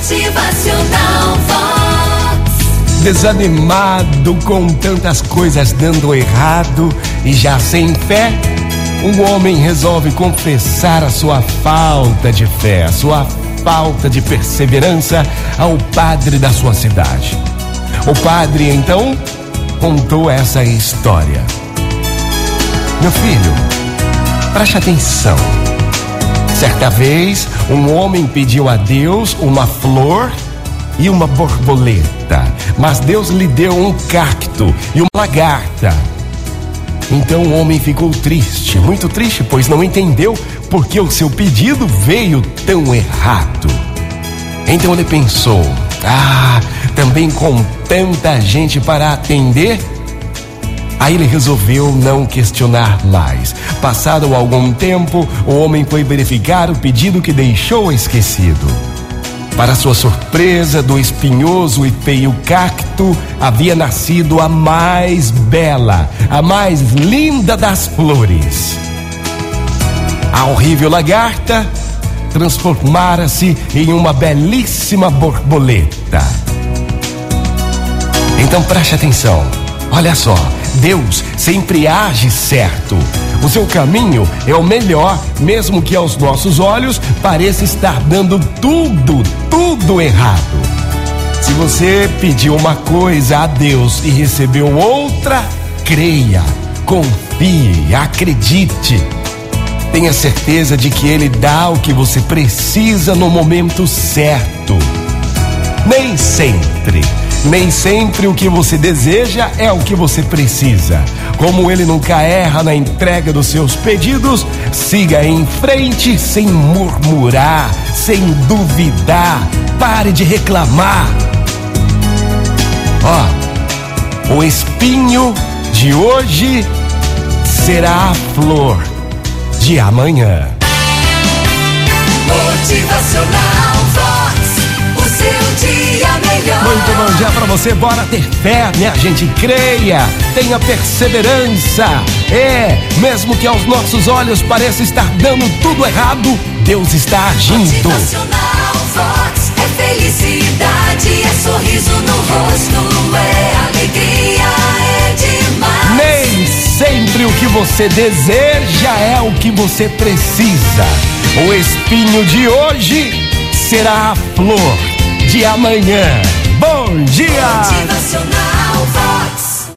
Motivacional Vox. Desanimado com tantas coisas dando errado e já sem fé, um homem resolve confessar a sua falta de fé, a sua falta de perseverança ao padre da sua cidade. O padre então contou essa história. Meu filho, preste atenção. Certa vez, um homem pediu a Deus uma flor e uma borboleta, mas Deus lhe deu um cacto e uma lagarta. Então o homem ficou triste, muito triste, pois não entendeu por que o seu pedido veio tão errado. Então ele pensou: ah, também com tanta gente para atender, Aí ele resolveu não questionar mais. Passado algum tempo, o homem foi verificar o pedido que deixou esquecido. Para sua surpresa, do espinhoso e feio cacto havia nascido a mais bela, a mais linda das flores. A horrível lagarta transformara-se em uma belíssima borboleta. Então preste atenção, olha só. Deus sempre age certo. O seu caminho é o melhor, mesmo que aos nossos olhos pareça estar dando tudo, tudo errado. Se você pediu uma coisa a Deus e recebeu outra, creia, confie, acredite. Tenha certeza de que Ele dá o que você precisa no momento certo. Nem sempre nem sempre o que você deseja é o que você precisa. Como ele nunca erra na entrega dos seus pedidos, siga em frente sem murmurar, sem duvidar. Pare de reclamar. Ó, o espinho de hoje será a flor de amanhã. Motivacional Dia pra você, bora ter fé, minha gente, creia, tenha perseverança. É, mesmo que aos nossos olhos pareça estar dando tudo errado, Deus está agindo. Motivacional Vox. É felicidade, é sorriso no rosto, é alegria, é demais. Nem sempre o que você deseja é o que você precisa. O espinho de hoje será a flor de amanhã. Bom dia!